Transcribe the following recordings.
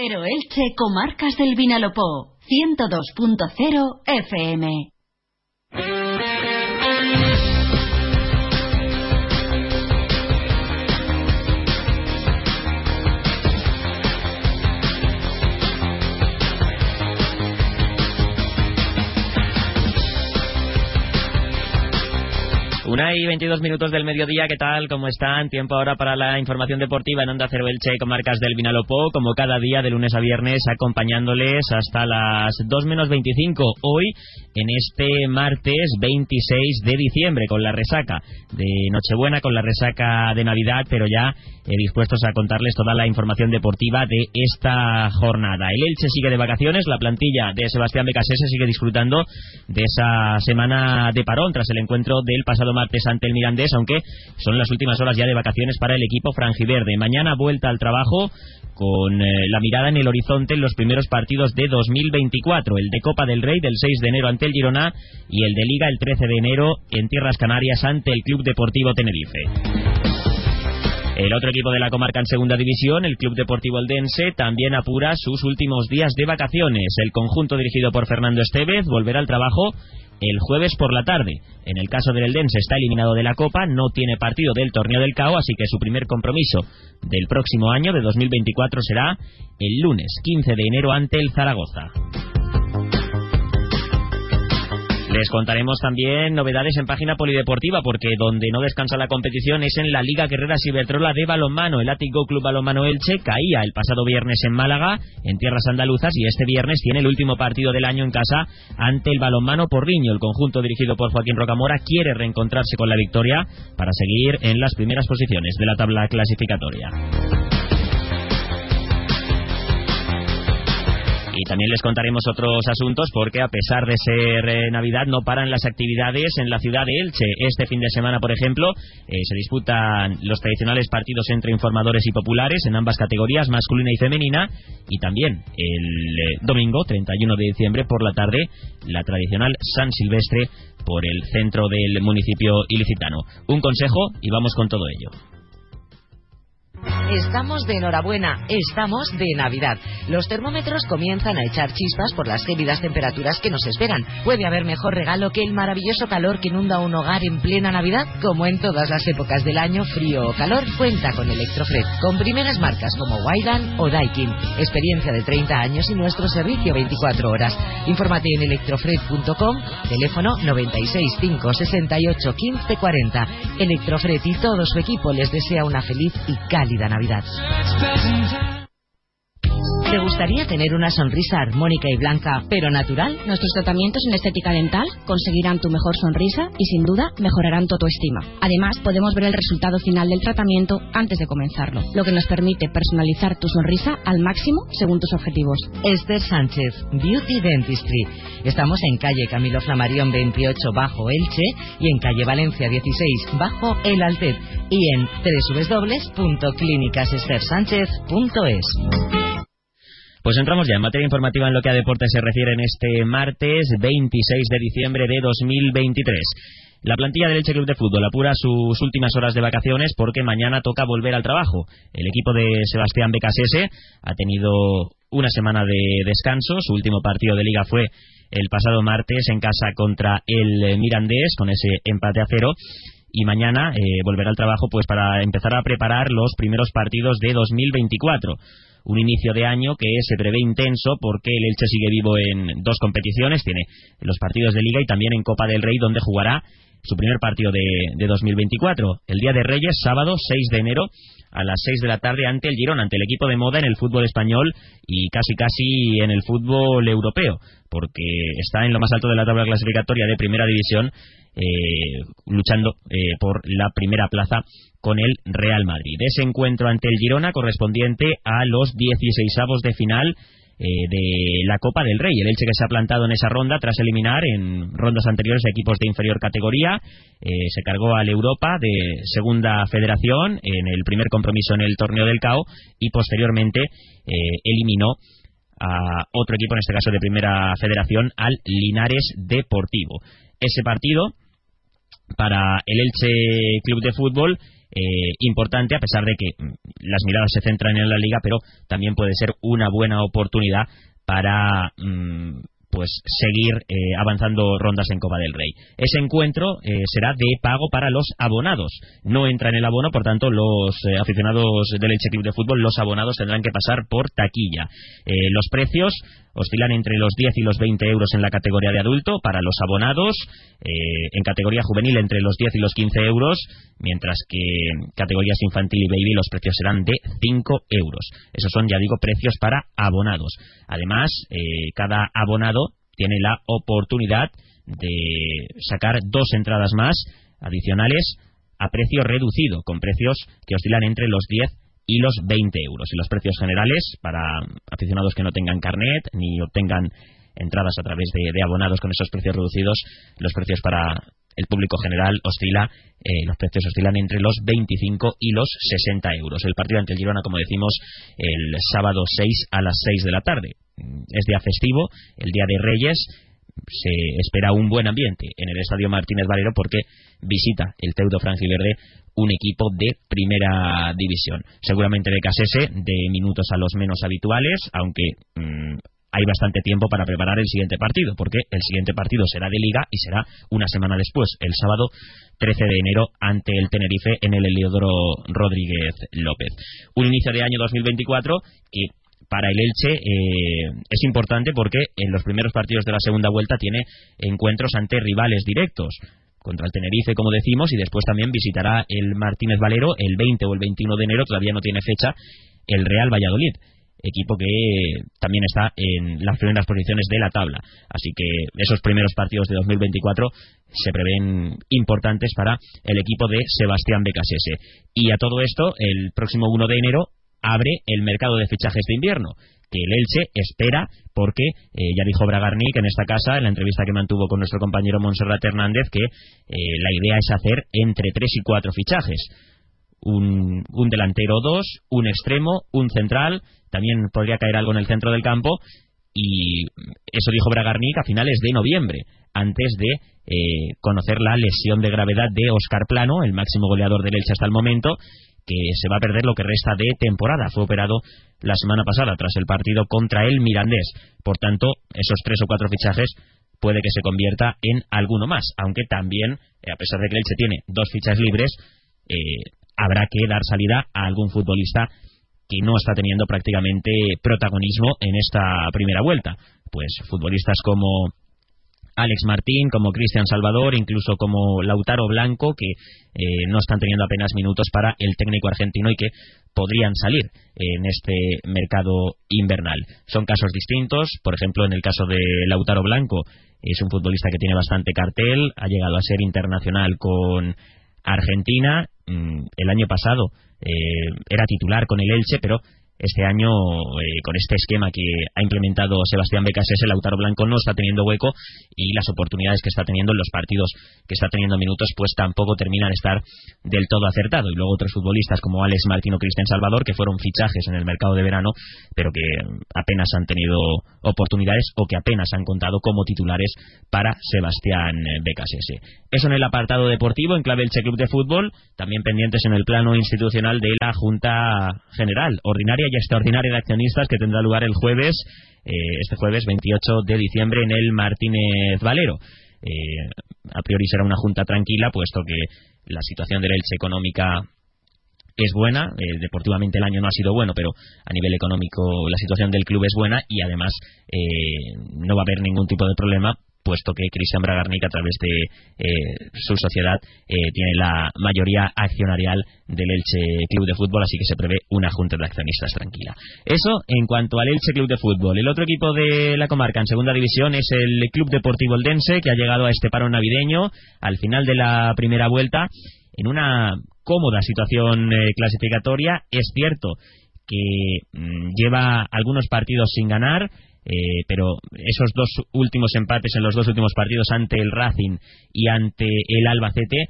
Cero Elche, Comarcas del Vinalopó, 102.0 FM. Una y 22 minutos del mediodía, ¿qué tal? ¿Cómo están? Tiempo ahora para la información deportiva en Onda Cero Elche con marcas del Vinalopó, como cada día de lunes a viernes, acompañándoles hasta las 2 menos 25. Hoy, en este martes 26 de diciembre, con la resaca de Nochebuena, con la resaca de Navidad, pero ya eh, dispuestos a contarles toda la información deportiva de esta jornada. El Elche sigue de vacaciones, la plantilla de Sebastián Becasese sigue disfrutando de esa semana de parón tras el encuentro del pasado martes ante el Mirandés, aunque son las últimas horas ya de vacaciones para el equipo franjiverde. Mañana vuelta al trabajo con eh, la mirada en el horizonte en los primeros partidos de 2024, el de Copa del Rey del 6 de enero ante el Girona y el de Liga el 13 de enero en Tierras Canarias ante el Club Deportivo Tenerife. El otro equipo de la comarca en segunda división, el Club Deportivo Eldense, también apura sus últimos días de vacaciones. El conjunto dirigido por Fernando Estevez volverá al trabajo el jueves por la tarde. En el caso del Eldense está eliminado de la Copa, no tiene partido del Torneo del CAO, así que su primer compromiso del próximo año, de 2024, será el lunes 15 de enero ante el Zaragoza. Les contaremos también novedades en página polideportiva, porque donde no descansa la competición es en la Liga Guerrera Cibertrola de balonmano. El Ático Club Balonmano Elche caía el pasado viernes en Málaga, en tierras andaluzas, y este viernes tiene el último partido del año en casa ante el balonmano Porriño. El conjunto dirigido por Joaquín Rocamora quiere reencontrarse con la victoria para seguir en las primeras posiciones de la tabla clasificatoria. Y también les contaremos otros asuntos porque a pesar de ser eh, Navidad no paran las actividades en la ciudad de Elche. Este fin de semana, por ejemplo, eh, se disputan los tradicionales partidos entre informadores y populares en ambas categorías, masculina y femenina. Y también el eh, domingo, 31 de diciembre, por la tarde, la tradicional San Silvestre por el centro del municipio ilicitano. Un consejo y vamos con todo ello. Estamos de enhorabuena, estamos de Navidad. Los termómetros comienzan a echar chispas por las gélidas temperaturas que nos esperan. ¿Puede haber mejor regalo que el maravilloso calor que inunda un hogar en plena Navidad? Como en todas las épocas del año, frío o calor, cuenta con Electrofred, con primeras marcas como Wyland o Daikin. Experiencia de 30 años y nuestro servicio 24 horas. Infórmate en electrofred.com, teléfono 96 568 1540. Electrofred y todo su equipo les desea una feliz y cálida Navidad. ¿Te gustaría tener una sonrisa armónica y blanca, pero natural? Nuestros tratamientos en estética dental conseguirán tu mejor sonrisa y sin duda mejorarán tu autoestima. Además, podemos ver el resultado final del tratamiento antes de comenzarlo, lo que nos permite personalizar tu sonrisa al máximo según tus objetivos. Esther Sánchez, Beauty Dentistry. Estamos en calle Camilo Flamarión 28 bajo Elche y en calle Valencia 16 bajo El Altet y en www.clínicasesthersánchez.es. Pues entramos ya en materia informativa en lo que a deporte se refiere en este martes 26 de diciembre de 2023. La plantilla del Elche Club de Fútbol apura sus últimas horas de vacaciones porque mañana toca volver al trabajo. El equipo de Sebastián Becasese ha tenido una semana de descanso. Su último partido de liga fue el pasado martes en casa contra el Mirandés con ese empate a cero y mañana eh, volverá al trabajo pues para empezar a preparar los primeros partidos de 2024 un inicio de año que se prevé intenso porque el Elche sigue vivo en dos competiciones, tiene los partidos de Liga y también en Copa del Rey donde jugará su primer partido de, de 2024, el día de Reyes, sábado 6 de enero a las 6 de la tarde ante el Girón, ante el equipo de moda en el fútbol español y casi casi en el fútbol europeo, porque está en lo más alto de la tabla clasificatoria de primera división, eh, luchando eh, por la primera plaza con el Real Madrid. Ese encuentro ante el Girona correspondiente a los 16 de final eh, de la Copa del Rey. El Elche que se ha plantado en esa ronda tras eliminar en rondas anteriores equipos de inferior categoría. Se cargó al Europa de segunda federación en el primer compromiso en el torneo del CAO y posteriormente eliminó a otro equipo, en este caso de primera federación, al Linares Deportivo. Ese partido para el Elche Club de Fútbol eh, importante, a pesar de que mm, las miradas se centran en la liga, pero también puede ser una buena oportunidad para mm, pues seguir eh, avanzando rondas en Copa del Rey. Ese encuentro eh, será de pago para los abonados. No entra en el abono, por tanto, los eh, aficionados del Elche de Fútbol, los abonados tendrán que pasar por taquilla. los precios oscilan entre los 10 y los 20 euros en la categoría de adulto para los abonados, en categoría juvenil entre los 10 y los 15 euros, mientras que en categorías infantil y baby los precios serán de 5 euros. Esos son, ya digo, precios para abonados. Además, cada abonado tiene la oportunidad de sacar dos entradas más adicionales a precio reducido, con precios que oscilan entre los 10 y los 20 euros. Y los precios generales para aficionados que no tengan carnet ni obtengan entradas a través de, abonados con esos precios reducidos, los precios para el público general oscila, eh, los precios oscilan entre los 25 y los 60 euros. El partido ante el Girona, como decimos, el sábado 6 a las 6 de la tarde es día festivo, el día de Reyes, se espera un buen ambiente en el Estadio Martínez Valero porque visita el Teudo Verde un equipo de primera división. Seguramente de Casese, de minutos a los menos habituales, aunque mm, hay bastante tiempo para preparar el siguiente partido, porque el siguiente partido será de liga y será una semana después, el sábado 13 de enero, ante el Tenerife en el Heliodoro Rodríguez López. Un inicio de año 2024 que para el Elche eh, es importante porque en los primeros partidos de la segunda vuelta tiene encuentros ante rivales directos contra el Tenerife, como decimos, y después también visitará el Martínez Valero el 20 o el 21 de enero, todavía no tiene fecha, el Real Valladolid, equipo que también está en las primeras posiciones de la tabla. Así que esos primeros partidos de 2024 se prevén importantes para el equipo de Sebastián Becasese. Y a todo esto, el próximo 1 de enero abre el mercado de fichajes de invierno que el Elche espera porque eh, ya dijo Bragarnik en esta casa en la entrevista que mantuvo con nuestro compañero Monserrat Hernández que eh, la idea es hacer entre tres y cuatro fichajes. Un, un delantero dos, un extremo, un central, también podría caer algo en el centro del campo y eso dijo Bragarnik a finales de noviembre, antes de eh, conocer la lesión de gravedad de Oscar Plano, el máximo goleador del Elche hasta el momento, que se va a perder lo que resta de temporada. Fue operado la semana pasada tras el partido contra el Mirandés. Por tanto, esos tres o cuatro fichajes puede que se convierta en alguno más, aunque también, eh, a pesar de que Elche tiene dos fichas libres, eh, habrá que dar salida a algún futbolista que no está teniendo prácticamente protagonismo en esta primera vuelta. Pues futbolistas como Alex Martín, como Cristian Salvador, incluso como Lautaro Blanco, que eh, no están teniendo apenas minutos para el técnico argentino y que podrían salir en este mercado invernal. Son casos distintos, por ejemplo, en el caso de Lautaro Blanco, es un futbolista que tiene bastante cartel, ha llegado a ser internacional con Argentina, mm, el año pasado eh, era titular con el Elche, pero este año, eh, con este esquema que ha implementado Sebastián Becasés, el Lautaro Blanco no está teniendo hueco y las oportunidades que está teniendo en los partidos que está teniendo minutos, pues tampoco terminan de estar del todo acertado. Y luego otros futbolistas como Alex Martín o Cristian Salvador, que fueron fichajes en el mercado de verano, pero que apenas han tenido oportunidades o que apenas han contado como titulares para Sebastián Becasese. Eso en el apartado deportivo, en clave el Che Club de Fútbol, también pendientes en el plano institucional de la Junta General Ordinaria y extraordinaria de accionistas que tendrá lugar el jueves, eh, este jueves 28 de diciembre en el Martínez Valero. Eh, a priori será una junta tranquila, puesto que la situación de la Elche económica es buena, eh, deportivamente el año no ha sido bueno, pero a nivel económico la situación del club es buena y además no va a haber ningún tipo de problema puesto que Cristian Bragarnik a través de eh, su sociedad eh, tiene la mayoría accionarial del Elche Club de Fútbol, así que se prevé una junta de accionistas tranquila. Eso en cuanto al Elche Club de Fútbol. El otro equipo de la comarca en segunda división es el Club Deportivo Eldense, que ha llegado a este paro navideño al final de la primera vuelta en una cómoda situación eh, clasificatoria. Es cierto que mm, lleva algunos partidos sin ganar, eh, pero esos dos últimos empates en los dos últimos partidos ante el Racing y ante el Albacete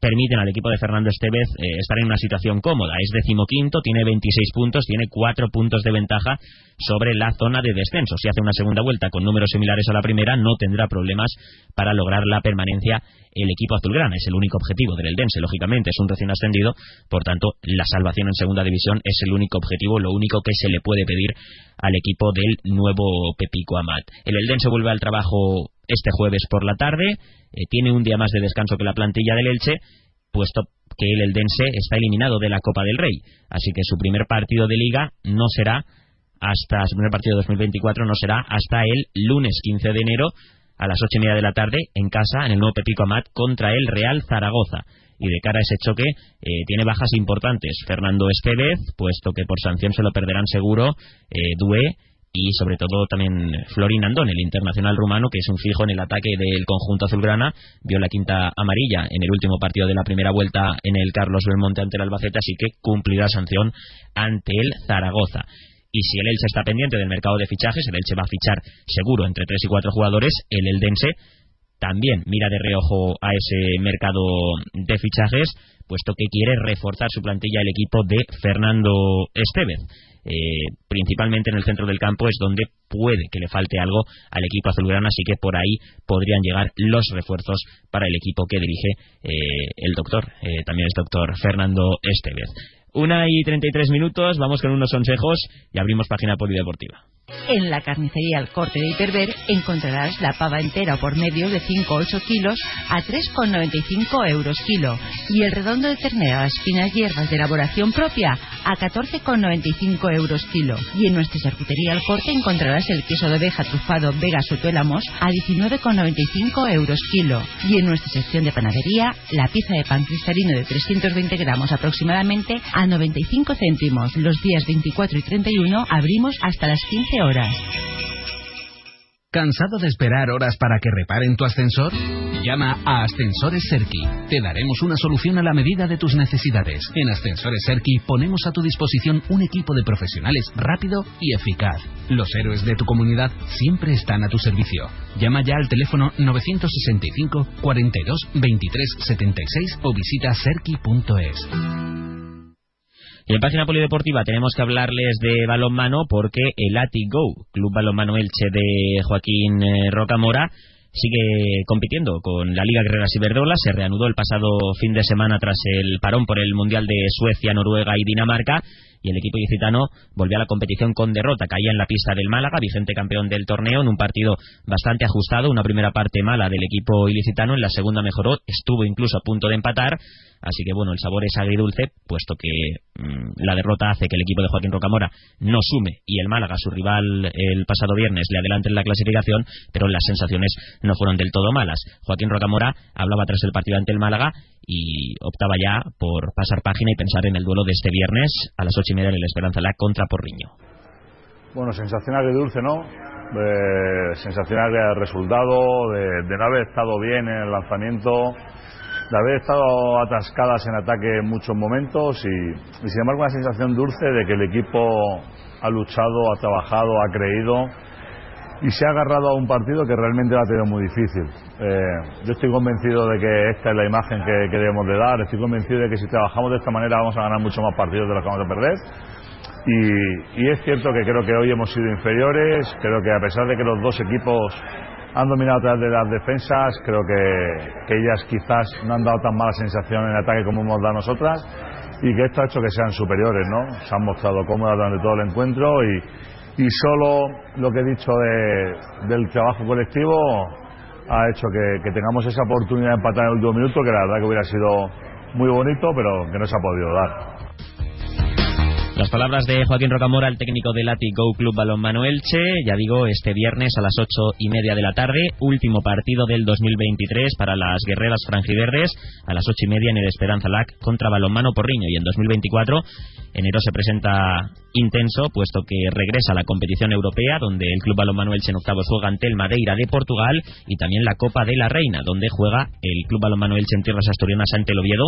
permiten al equipo de Fernando Estevez eh, estar en una situación cómoda. Es decimoquinto, tiene 26 puntos, tiene 4 puntos de ventaja sobre la zona de descenso. Si hace una segunda vuelta con números similares a la primera, no tendrá problemas para lograr la permanencia el equipo azulgrana. Es el único objetivo del Eldense, lógicamente, es un recién ascendido, por tanto, la salvación en segunda división es el único objetivo, lo único que se le puede pedir al equipo del nuevo Pepico Amat. El Eldense vuelve al trabajo este jueves por la tarde, eh, tiene un día más de descanso que la plantilla del Elche, puesto que el Eldense está eliminado de la Copa del Rey, así que su primer partido de liga no será hasta su primer partido de 2024 no será hasta el lunes 15 de enero a las ocho y media de la tarde en casa en el nuevo Pepico Amat contra el Real Zaragoza. Y de cara a ese choque eh, tiene bajas importantes. Fernando Estevez puesto que por sanción se lo perderán seguro eh, Due y sobre todo también Florin Andón, el internacional rumano, que es un fijo en el ataque del conjunto azulgrana, vio la quinta amarilla en el último partido de la primera vuelta en el Carlos Belmonte ante el Albacete, así que cumplirá sanción ante el Zaragoza. Y si el Elche está pendiente del mercado de fichajes, el Elche va a fichar seguro entre tres y cuatro jugadores, el Eldense también mira de reojo a ese mercado de fichajes, puesto que quiere reforzar su plantilla el equipo de Fernando Estevez. Eh, principalmente en el centro del campo es donde puede que le falte algo al equipo azulgrana, así que por ahí podrían llegar los refuerzos para el equipo que dirige eh, el doctor, eh, también es doctor Fernando Estevez. Una y treinta y tres minutos, vamos con unos consejos y abrimos página polideportiva. En la carnicería El Corte de Hiperver encontrarás la pava entera por medio de 5 o 8 kilos a 3,95 euros kilo y el redondo de ternera a las finas hierbas de elaboración propia a 14,95 euros kilo. Y en nuestra charcutería El Corte encontrarás el queso de oveja trufado Vega Sotuélamos a 19,95 euros kilo. Y en nuestra sección de panadería, la pieza de pan cristalino de 320 gramos aproximadamente a 95 céntimos. Los días 24 y 31 abrimos hasta las 15 horas. ¿Cansado de esperar horas para que reparen tu ascensor? Llama a Ascensores Serki. Te daremos una solución a la medida de tus necesidades. En Ascensores Serki ponemos a tu disposición un equipo de profesionales rápido y eficaz. Los héroes de tu comunidad siempre están a tu servicio. Llama ya al teléfono 965 42 23 76 o visita serki.es. Y en página polideportiva tenemos que hablarles de balonmano porque el ATI Go, Club Balonmano Elche de Joaquín eh, Rocamora, sigue compitiendo con la Liga Guerreras Iberdola. Se reanudó el pasado fin de semana tras el parón por el Mundial de Suecia, Noruega y Dinamarca y el equipo ilicitano volvió a la competición con derrota. Caía en la pista del Málaga, vigente campeón del torneo, en un partido bastante ajustado. Una primera parte mala del equipo ilicitano, en la segunda mejoró, estuvo incluso a punto de empatar. Así que bueno, el sabor es agridulce, puesto que mm, la derrota hace que el equipo de Joaquín Rocamora no sume y el Málaga, su rival el pasado viernes, le adelante en la clasificación, pero las sensaciones no fueron del todo malas. Joaquín Rocamora hablaba tras el partido ante el Málaga y optaba ya por pasar página y pensar en el duelo de este viernes a las ocho y media en el Esperanza La contra Porriño. Bueno, sensacional de dulce, ¿no? Eh, sensacional de resultado, de, no haber estado bien en el lanzamiento, de haber estado atascadas en ataque en muchos momentos y, y sin embargo una sensación dulce de que el equipo ha luchado, ha trabajado, ha creído y se ha agarrado a un partido que realmente lo ha tenido muy difícil. Eh, yo estoy convencido de que esta es la imagen que, debemos de dar, estoy convencido de que si trabajamos de esta manera vamos a ganar mucho más partidos de los que vamos a perder. Y, es cierto que creo que hoy hemos sido inferiores, creo que a pesar de que los dos equipos han dominado a través de las defensas, creo que, ellas quizás no han dado tan mala sensación en ataque como hemos dado nosotras y que esto ha hecho que sean superiores, ¿no? Se han mostrado cómodas durante todo el encuentro y, y solo lo que he dicho del trabajo colectivo ha hecho que, tengamos esa oportunidad de empatar en el último minuto, que la verdad que hubiera sido muy bonito, pero que no se ha podido dar. Las palabras de Joaquín Rocamora, el técnico del Lati Go Club Balonmano Elche, ya digo, este viernes a las ocho y media de la tarde, último partido del 2023 para las guerreras franjiverdes, a las ocho y media en el Esperanza LAC contra Balonmano Porriño. Y en 2024, enero se presenta intenso, puesto que regresa a la competición europea, donde el Club Balonmano Elche en octavos juega ante el Madeira de Portugal, y también la Copa de la Reina, donde juega el Club Balonmano Elche en tierras asturianas ante el Oviedo,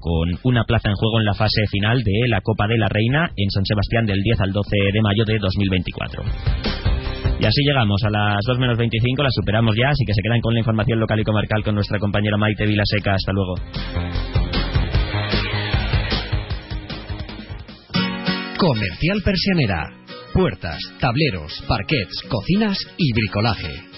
con una plaza en juego en la fase final de la Copa de la Reina en San Sebastián del 10 al 12 de mayo de 2024. Y así llegamos a las 2 menos 25, la superamos ya, así que se quedan con la información local y comarcal con nuestra compañera Maite Vilaseca. Hasta luego. Comercial Persianera. Puertas, tableros, parquets, cocinas y bricolaje.